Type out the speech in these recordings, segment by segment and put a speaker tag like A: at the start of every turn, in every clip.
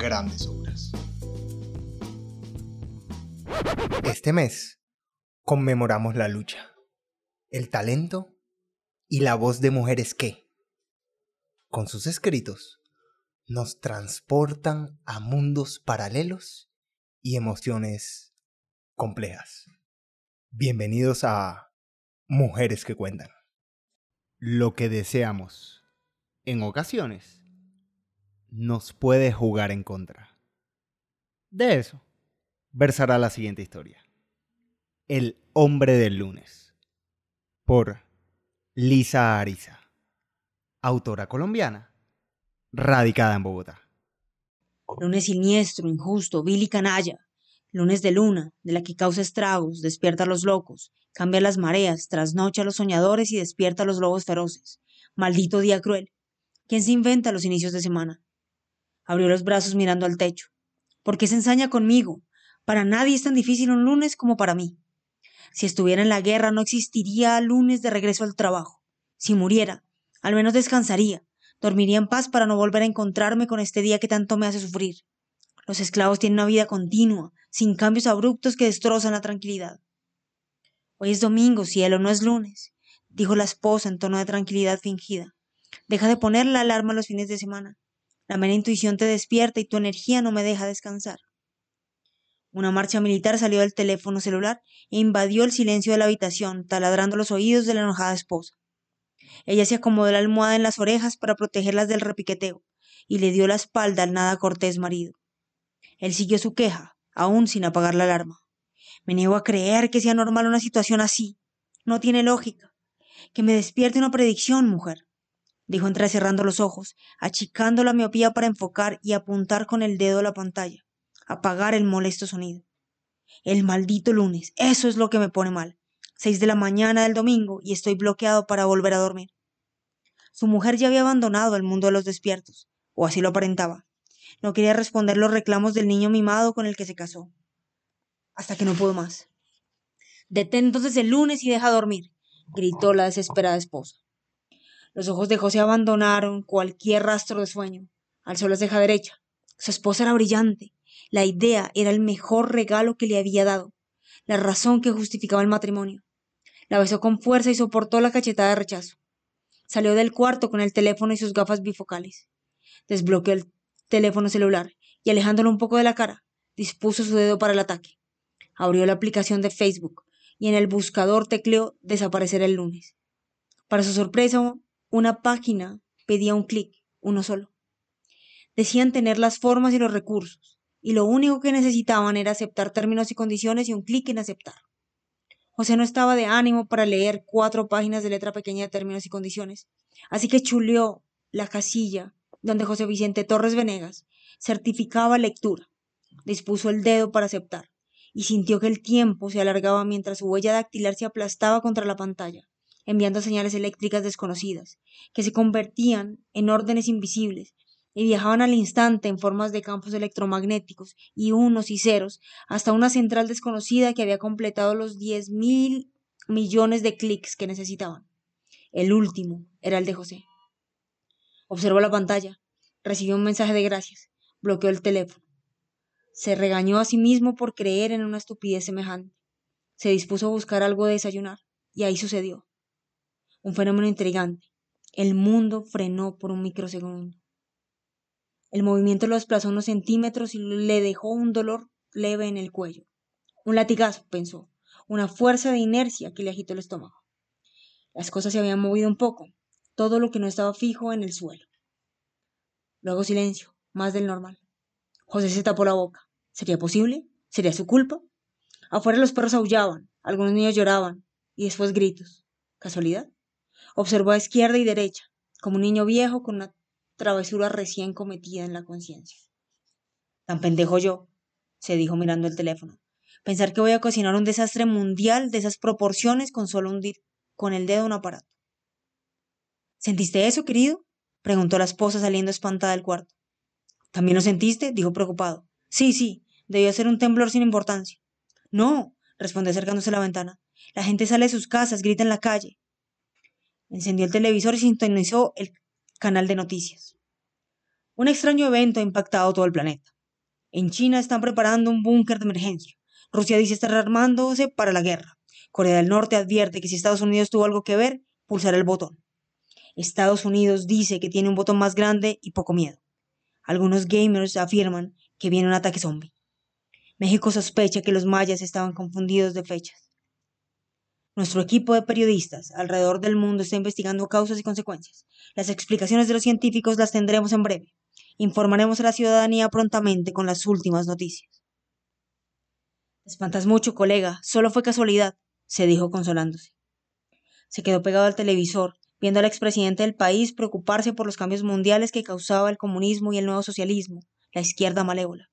A: grandes obras. Este mes conmemoramos la lucha, el talento y la voz de mujeres que, con sus escritos, nos transportan a mundos paralelos y emociones complejas. Bienvenidos a Mujeres que Cuentan. Lo que deseamos, en ocasiones, nos puede jugar en contra. De eso versará la siguiente historia. El hombre del lunes. Por Lisa Ariza, autora colombiana radicada en Bogotá.
B: Lunes siniestro, injusto, vil y canalla. Lunes de luna, de la que causa estragos, despierta a los locos, cambia las mareas, trasnocha a los soñadores y despierta a los lobos feroces. Maldito día cruel. ¿Quién se inventa los inicios de semana? Abrió los brazos mirando al techo. ¿Por qué se ensaña conmigo? Para nadie es tan difícil un lunes como para mí. Si estuviera en la guerra no existiría lunes de regreso al trabajo. Si muriera, al menos descansaría, Dormiría en paz para no volver a encontrarme con este día que tanto me hace sufrir. Los esclavos tienen una vida continua, sin cambios abruptos que destrozan la tranquilidad. Hoy es domingo, cielo, no es lunes, dijo la esposa en tono de tranquilidad fingida. Deja de poner la alarma los fines de semana. La mera intuición te despierta y tu energía no me deja descansar. Una marcha militar salió del teléfono celular e invadió el silencio de la habitación, taladrando los oídos de la enojada esposa. Ella se acomodó la almohada en las orejas para protegerlas del repiqueteo y le dio la espalda al nada cortés marido. Él siguió su queja, aún sin apagar la alarma. Me niego a creer que sea normal una situación así. No tiene lógica. Que me despierte una predicción, mujer, dijo entrecerrando los ojos, achicando la miopía para enfocar y apuntar con el dedo a la pantalla, apagar el molesto sonido. El maldito lunes, eso es lo que me pone mal seis de la mañana del domingo y estoy bloqueado para volver a dormir. Su mujer ya había abandonado el mundo de los despiertos, o así lo aparentaba. No quería responder los reclamos del niño mimado con el que se casó. Hasta que no pudo más. Detén entonces el lunes y deja dormir, gritó la desesperada esposa. Los ojos de José abandonaron cualquier rastro de sueño. Alzó la ceja derecha. Su esposa era brillante. La idea era el mejor regalo que le había dado, la razón que justificaba el matrimonio. La besó con fuerza y soportó la cachetada de rechazo. Salió del cuarto con el teléfono y sus gafas bifocales. Desbloqueó el teléfono celular y alejándolo un poco de la cara, dispuso su dedo para el ataque. Abrió la aplicación de Facebook y en el buscador tecleó desaparecer el lunes. Para su sorpresa, una página pedía un clic, uno solo. Decían tener las formas y los recursos, y lo único que necesitaban era aceptar términos y condiciones y un clic en aceptar. José no estaba de ánimo para leer cuatro páginas de letra pequeña de términos y condiciones, así que chuleó la casilla donde José Vicente Torres Venegas certificaba lectura. Dispuso el dedo para aceptar y sintió que el tiempo se alargaba mientras su huella dactilar se aplastaba contra la pantalla, enviando señales eléctricas desconocidas, que se convertían en órdenes invisibles y viajaban al instante en formas de campos electromagnéticos y unos y ceros hasta una central desconocida que había completado los diez mil millones de clics que necesitaban. El último era el de José. Observó la pantalla, recibió un mensaje de gracias, bloqueó el teléfono. Se regañó a sí mismo por creer en una estupidez semejante. Se dispuso a buscar algo de desayunar, y ahí sucedió. Un fenómeno intrigante. El mundo frenó por un microsegundo. El movimiento lo desplazó unos centímetros y le dejó un dolor leve en el cuello. Un latigazo, pensó, una fuerza de inercia que le agitó el estómago. Las cosas se habían movido un poco, todo lo que no estaba fijo en el suelo. Luego silencio, más del normal. José se tapó la boca. ¿Sería posible? ¿Sería su culpa? Afuera los perros aullaban, algunos niños lloraban, y después gritos. ¿Casualidad? Observó a izquierda y derecha, como un niño viejo con una travesura recién cometida en la conciencia. Tan pendejo yo, se dijo mirando el teléfono. Pensar que voy a cocinar un desastre mundial de esas proporciones con solo hundir con el dedo un aparato. ¿Sentiste eso, querido? preguntó la esposa saliendo espantada del cuarto. ¿También lo sentiste? dijo preocupado. Sí, sí, debió ser un temblor sin importancia. No, respondió acercándose a la ventana. La gente sale de sus casas, grita en la calle. Encendió el televisor y sintonizó el canal de noticias. Un extraño evento ha impactado todo el planeta. En China están preparando un búnker de emergencia. Rusia dice estar armándose para la guerra. Corea del Norte advierte que si Estados Unidos tuvo algo que ver, pulsará el botón. Estados Unidos dice que tiene un botón más grande y poco miedo. Algunos gamers afirman que viene un ataque zombie. México sospecha que los mayas estaban confundidos de fechas. Nuestro equipo de periodistas alrededor del mundo está investigando causas y consecuencias. Las explicaciones de los científicos las tendremos en breve. Informaremos a la ciudadanía prontamente con las últimas noticias. Espantas mucho, colega. Solo fue casualidad, se dijo consolándose. Se quedó pegado al televisor, viendo al expresidente del país preocuparse por los cambios mundiales que causaba el comunismo y el nuevo socialismo, la izquierda malévola.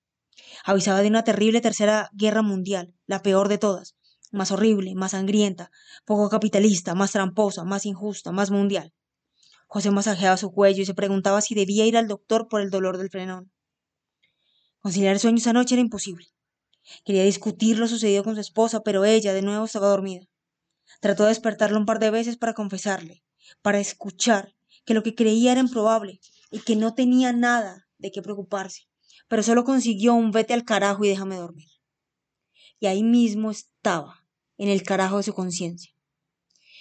B: Avisaba de una terrible tercera guerra mundial, la peor de todas, más horrible, más sangrienta, poco capitalista, más tramposa, más injusta, más mundial. José masajeaba su cuello y se preguntaba si debía ir al doctor por el dolor del frenón. Conciliar el sueño esa noche era imposible. Quería discutir lo sucedido con su esposa, pero ella de nuevo estaba dormida. Trató de despertarlo un par de veces para confesarle, para escuchar que lo que creía era improbable y que no tenía nada de qué preocuparse, pero solo consiguió un vete al carajo y déjame dormir. Y ahí mismo estaba, en el carajo de su conciencia.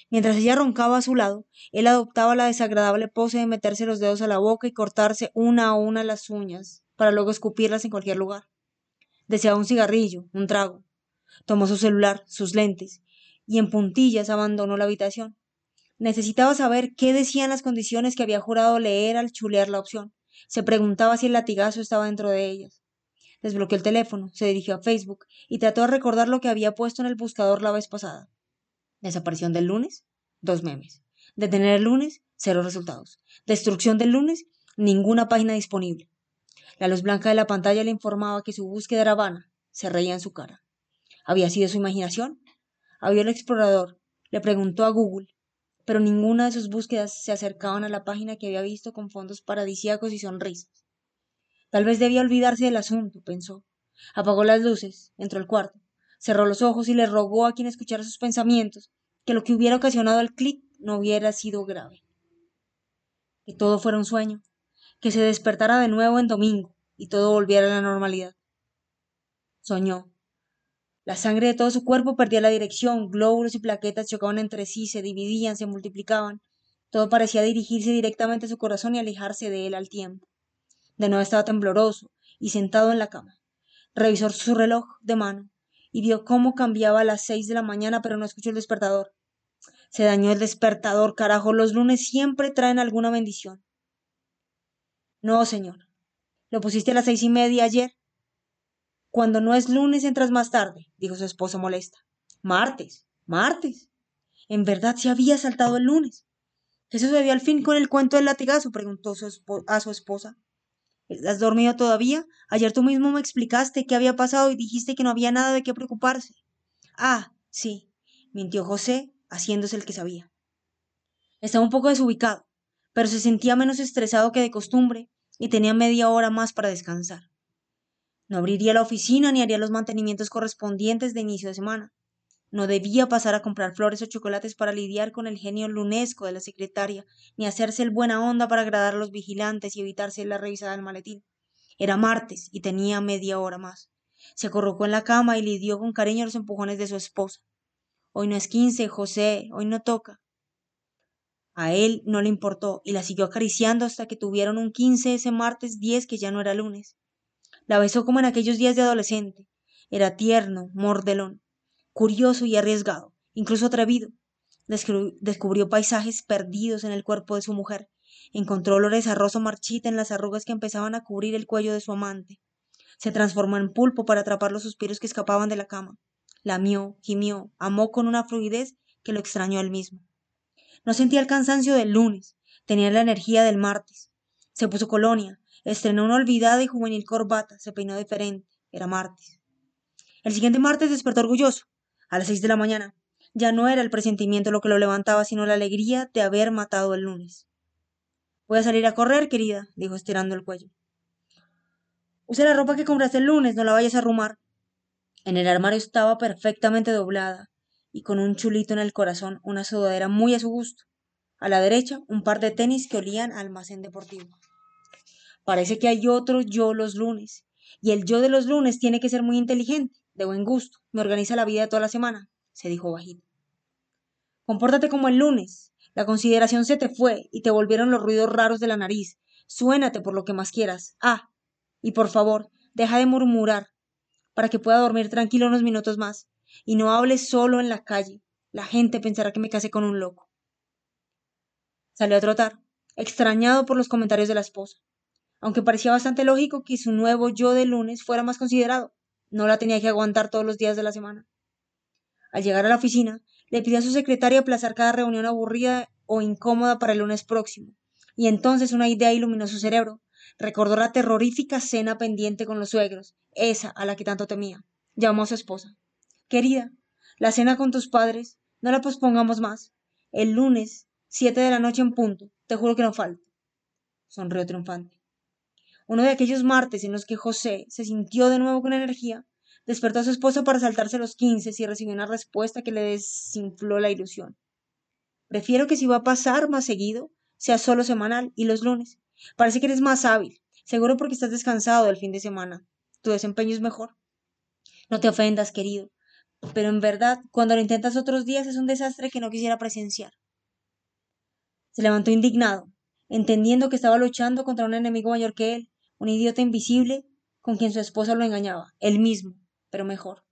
B: Mientras ella roncaba a su lado, él adoptaba la desagradable pose de meterse los dedos a la boca y cortarse una a una las uñas, para luego escupirlas en cualquier lugar. Deseaba un cigarrillo, un trago. Tomó su celular, sus lentes, y en puntillas abandonó la habitación. Necesitaba saber qué decían las condiciones que había jurado leer al chulear la opción. Se preguntaba si el latigazo estaba dentro de ellas. Desbloqueó el teléfono, se dirigió a Facebook y trató de recordar lo que había puesto en el buscador la vez pasada. Desaparición del lunes, dos memes. Detener el lunes, cero resultados. Destrucción del lunes, ninguna página disponible. La luz blanca de la pantalla le informaba que su búsqueda era vana. Se reía en su cara. ¿Había sido su imaginación? Abrió el explorador, le preguntó a Google, pero ninguna de sus búsquedas se acercaban a la página que había visto con fondos paradisíacos y sonrisas. Tal vez debía olvidarse del asunto, pensó. Apagó las luces, entró al cuarto, cerró los ojos y le rogó a quien escuchara sus pensamientos que lo que hubiera ocasionado el clic no hubiera sido grave. Que todo fuera un sueño, que se despertara de nuevo en domingo y todo volviera a la normalidad. Soñó. La sangre de todo su cuerpo perdía la dirección, glóbulos y plaquetas chocaban entre sí, se dividían, se multiplicaban. Todo parecía dirigirse directamente a su corazón y alejarse de él al tiempo. De nuevo estaba tembloroso y sentado en la cama. Revisó su reloj de mano y vio cómo cambiaba a las seis de la mañana, pero no escuchó el despertador. Se dañó el despertador, carajo. Los lunes siempre traen alguna bendición. No, señor. ¿Lo pusiste a las seis y media ayer? Cuando no es lunes entras más tarde, dijo su esposa molesta. Martes, martes. En verdad se había saltado el lunes. ¿Qué sucedió al fin con el cuento del latigazo? preguntó a su esposa. ¿Has dormido todavía? Ayer tú mismo me explicaste qué había pasado y dijiste que no había nada de qué preocuparse. Ah, sí, mintió José, haciéndose el que sabía. Estaba un poco desubicado, pero se sentía menos estresado que de costumbre y tenía media hora más para descansar. No abriría la oficina ni haría los mantenimientos correspondientes de inicio de semana. No debía pasar a comprar flores o chocolates para lidiar con el genio lunesco de la secretaria, ni hacerse el buena onda para agradar a los vigilantes y evitarse la revisada del maletín. Era martes y tenía media hora más. Se acorrocó en la cama y le dio con cariño los empujones de su esposa. Hoy no es quince, José, hoy no toca. A él no le importó y la siguió acariciando hasta que tuvieron un quince ese martes diez que ya no era lunes. La besó como en aquellos días de adolescente. Era tierno, mordelón curioso y arriesgado, incluso atrevido. Descubrió paisajes perdidos en el cuerpo de su mujer. Encontró olores a rosa marchita en las arrugas que empezaban a cubrir el cuello de su amante. Se transformó en pulpo para atrapar los suspiros que escapaban de la cama. Lamió, gimió, amó con una fluidez que lo extrañó a él mismo. No sentía el cansancio del lunes, tenía la energía del martes. Se puso colonia, Estrenó una olvidada y juvenil corbata, se peinó diferente. Era martes. El siguiente martes despertó orgulloso, a las seis de la mañana. Ya no era el presentimiento lo que lo levantaba, sino la alegría de haber matado el lunes. Voy a salir a correr, querida, dijo estirando el cuello. Use la ropa que compraste el lunes, no la vayas a arrumar. En el armario estaba perfectamente doblada y con un chulito en el corazón, una sudadera muy a su gusto. A la derecha, un par de tenis que olían a almacén deportivo. Parece que hay otro yo los lunes, y el yo de los lunes tiene que ser muy inteligente, de buen gusto, me organiza la vida de toda la semana, se dijo bajito. Compórtate como el lunes. La consideración se te fue y te volvieron los ruidos raros de la nariz. Suénate por lo que más quieras. Ah, y por favor, deja de murmurar para que pueda dormir tranquilo unos minutos más. Y no hables solo en la calle. La gente pensará que me casé con un loco. Salió a trotar, extrañado por los comentarios de la esposa. Aunque parecía bastante lógico que su nuevo yo de lunes fuera más considerado, no la tenía que aguantar todos los días de la semana. Al llegar a la oficina, le pidió a su secretaria aplazar cada reunión aburrida o incómoda para el lunes próximo. Y entonces una idea iluminó su cerebro. Recordó la terrorífica cena pendiente con los suegros, esa a la que tanto temía. Llamó a su esposa. Querida, la cena con tus padres, no la pospongamos más. El lunes, siete de la noche en punto, te juro que no falta. Sonrió triunfante. Uno de aquellos martes en los que José se sintió de nuevo con energía, despertó a su esposa para saltarse los quince y recibió una respuesta que le desinfló la ilusión. Prefiero que si va a pasar más seguido, sea solo semanal y los lunes. Parece que eres más hábil, seguro porque estás descansado del fin de semana. Tu desempeño es mejor. No te ofendas, querido, pero en verdad, cuando lo intentas otros días es un desastre que no quisiera presenciar. Se levantó indignado, entendiendo que estaba luchando contra un enemigo mayor que él, un idiota invisible con quien su esposa lo engañaba, él mismo, pero mejor.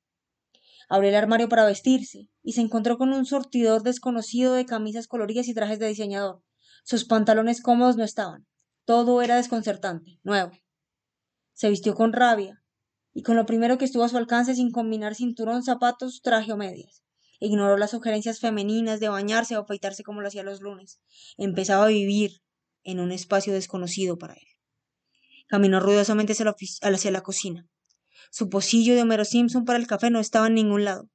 B: Abrió el armario para vestirse y se encontró con un sortidor desconocido de camisas coloridas y trajes de diseñador. Sus pantalones cómodos no estaban. Todo era desconcertante, nuevo. Se vistió con rabia y con lo primero que estuvo a su alcance sin combinar cinturón, zapatos, traje o medias. Ignoró las sugerencias femeninas de bañarse o afeitarse como lo hacía los lunes. Empezaba a vivir en un espacio desconocido para él. Caminó ruidosamente hacia la, cocina. Su pocillo de Homero Simpson para el café no estaba en ningún lado.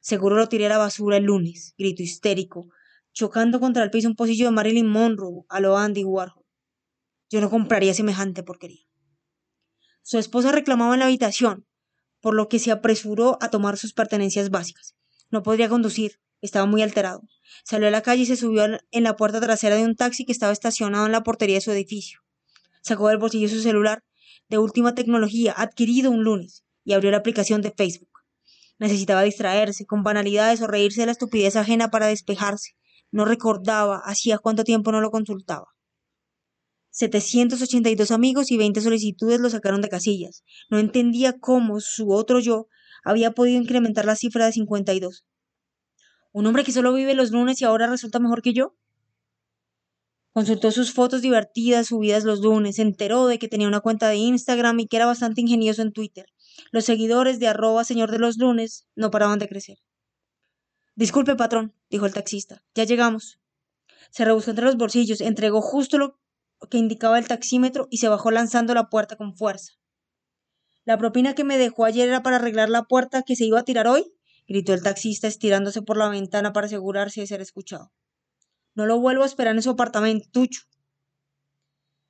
B: Seguro lo tiré a la basura el lunes, grito histérico, chocando contra el piso un pocillo de Marilyn Monroe a lo Andy Warhol. Yo no compraría semejante porquería. Su esposa reclamaba en la habitación, por lo que se apresuró a tomar sus pertenencias básicas. No podría conducir, estaba muy alterado. Salió a la calle y se subió en la puerta trasera de un taxi que estaba estacionado en la portería de su edificio. Sacó del bolsillo su celular de última tecnología adquirido un lunes y abrió la aplicación de Facebook. Necesitaba distraerse con banalidades o reírse de la estupidez ajena para despejarse. No recordaba hacía cuánto tiempo no lo consultaba. 782 amigos y 20 solicitudes lo sacaron de casillas. No entendía cómo su otro yo había podido incrementar la cifra de 52. ¿Un hombre que solo vive los lunes y ahora resulta mejor que yo? Consultó sus fotos divertidas subidas los lunes, se enteró de que tenía una cuenta de Instagram y que era bastante ingenioso en Twitter. Los seguidores de arroba señor de los lunes no paraban de crecer. Disculpe, patrón, dijo el taxista, ya llegamos. Se rebuscó entre los bolsillos, entregó justo lo que indicaba el taxímetro y se bajó lanzando la puerta con fuerza. ¿La propina que me dejó ayer era para arreglar la puerta que se iba a tirar hoy? gritó el taxista estirándose por la ventana para asegurarse de ser escuchado. No lo vuelvo a esperar en su apartamento, Tucho.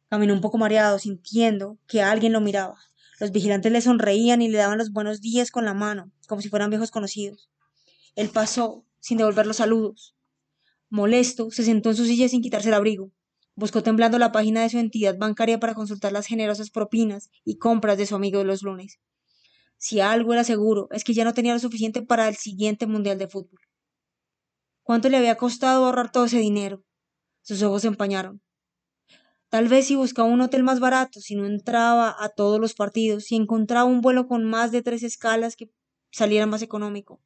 B: Caminó un poco mareado, sintiendo que alguien lo miraba. Los vigilantes le sonreían y le daban los buenos días con la mano, como si fueran viejos conocidos. Él pasó, sin devolver los saludos. Molesto, se sentó en su silla sin quitarse el abrigo. Buscó temblando la página de su entidad bancaria para consultar las generosas propinas y compras de su amigo de los lunes. Si algo era seguro, es que ya no tenía lo suficiente para el siguiente Mundial de Fútbol. ¿Cuánto le había costado ahorrar todo ese dinero? Sus ojos se empañaron. Tal vez si buscaba un hotel más barato, si no entraba a todos los partidos, si encontraba un vuelo con más de tres escalas que saliera más económico.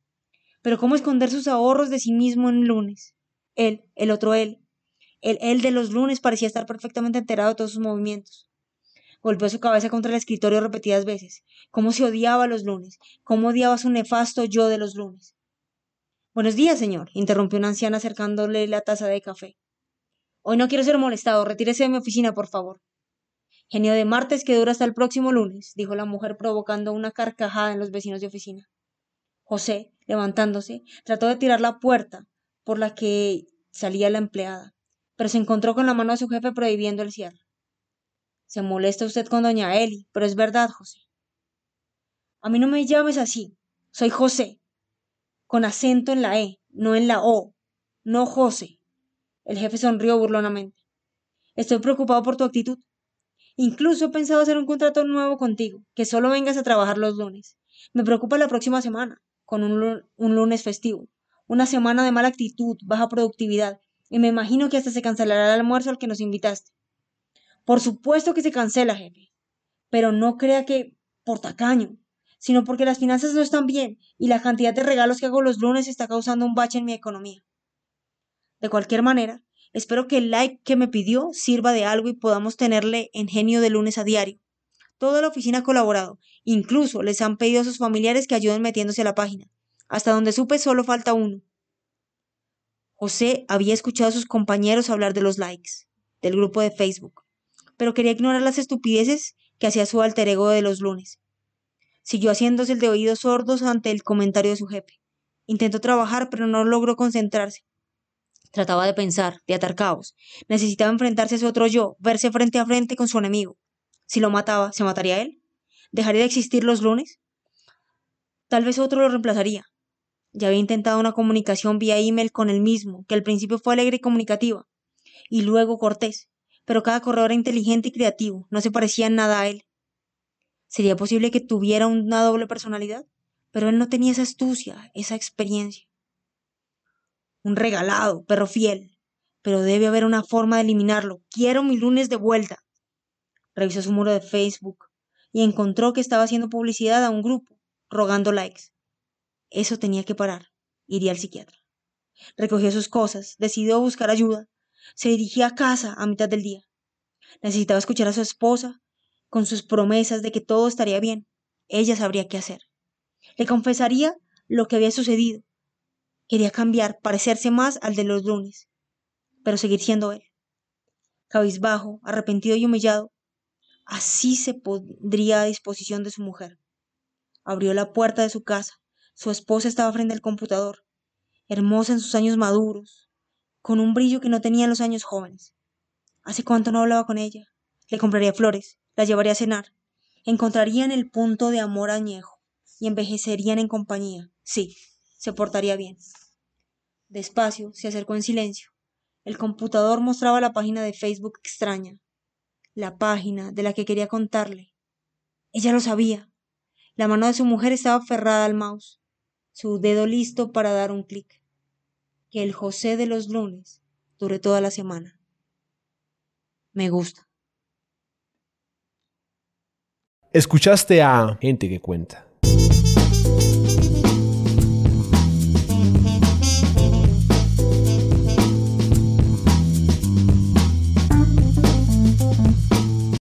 B: Pero ¿cómo esconder sus ahorros de sí mismo en lunes? Él, el otro él. El él de los lunes parecía estar perfectamente enterado de todos sus movimientos. Golpeó su cabeza contra el escritorio repetidas veces. Cómo se odiaba los lunes, cómo odiaba su nefasto yo de los lunes. Buenos días, señor, interrumpió una anciana acercándole la taza de café. Hoy no quiero ser molestado. Retírese de mi oficina, por favor. Genio de martes que dura hasta el próximo lunes, dijo la mujer provocando una carcajada en los vecinos de oficina. José, levantándose, trató de tirar la puerta por la que salía la empleada, pero se encontró con la mano de su jefe prohibiendo el cierre. Se molesta usted con doña Eli, pero es verdad, José. A mí no me llames así. Soy José, con acento en la E, no en la O. No José. El jefe sonrió burlonamente. Estoy preocupado por tu actitud. Incluso he pensado hacer un contrato nuevo contigo, que solo vengas a trabajar los lunes. Me preocupa la próxima semana, con un, lunes festivo. Una semana de mala actitud, baja productividad, y me imagino que hasta se cancelará el almuerzo al que nos invitaste. Por supuesto que se cancela, jefe. Pero no crea que por tacaño, sino porque las finanzas no están bien y la cantidad de regalos que hago los lunes está causando un bache en mi economía. De cualquier manera, Espero que el like que me pidió sirva de algo y podamos tenerle en genio de lunes a diario. Toda la oficina ha colaborado, incluso les han pedido a sus familiares que ayuden metiéndose a la página. Hasta donde supe solo falta uno. José había escuchado a sus compañeros hablar de los likes, del grupo de Facebook, pero quería ignorar las estupideces que hacía su alter ego de los lunes. Siguió haciéndose el de oídos sordos ante el comentario de su jefe. Intentó trabajar, pero no logró concentrarse. Trataba de pensar, de atar caos. Necesitaba enfrentarse a su otro yo, verse frente a frente con su enemigo. Si lo mataba, ¿se mataría él? ¿Dejaría de existir los lunes? Tal vez otro lo reemplazaría. Ya había intentado una comunicación vía email con él mismo, que al principio fue alegre y comunicativa, y luego cortés, pero cada correo era inteligente y creativo, no se parecía en nada a él. ¿Sería posible que tuviera una doble personalidad? Pero él no tenía esa astucia, esa experiencia un regalado, perro fiel. Pero debe haber una forma de eliminarlo. Quiero mi lunes de vuelta. Revisó su muro de Facebook y encontró que estaba haciendo publicidad a un grupo, rogando likes. Eso tenía que parar. Iría al psiquiatra. Recogió sus cosas, decidió buscar ayuda. Se dirigía a casa a mitad del día. Necesitaba escuchar a su esposa con sus promesas de que todo estaría bien. Ella sabría qué hacer. Le confesaría lo que había sucedido Quería cambiar, parecerse más al de los lunes, pero seguir siendo él. Cabizbajo, arrepentido y humillado, así se pondría a disposición de su mujer. Abrió la puerta de su casa. Su esposa estaba frente al computador, hermosa en sus años maduros, con un brillo que no tenía en los años jóvenes. ¿Hace cuánto no hablaba con ella? Le compraría flores, la llevaría a cenar. Encontrarían el punto de amor añejo y envejecerían en compañía. Sí, se portaría bien. Despacio, se acercó en silencio. El computador mostraba la página de Facebook extraña, la página de la que quería contarle. Ella lo sabía. La mano de su mujer estaba aferrada al mouse, su dedo listo para dar un clic. Que el José de los lunes dure toda la semana. Me gusta.
C: Escuchaste a Gente que Cuenta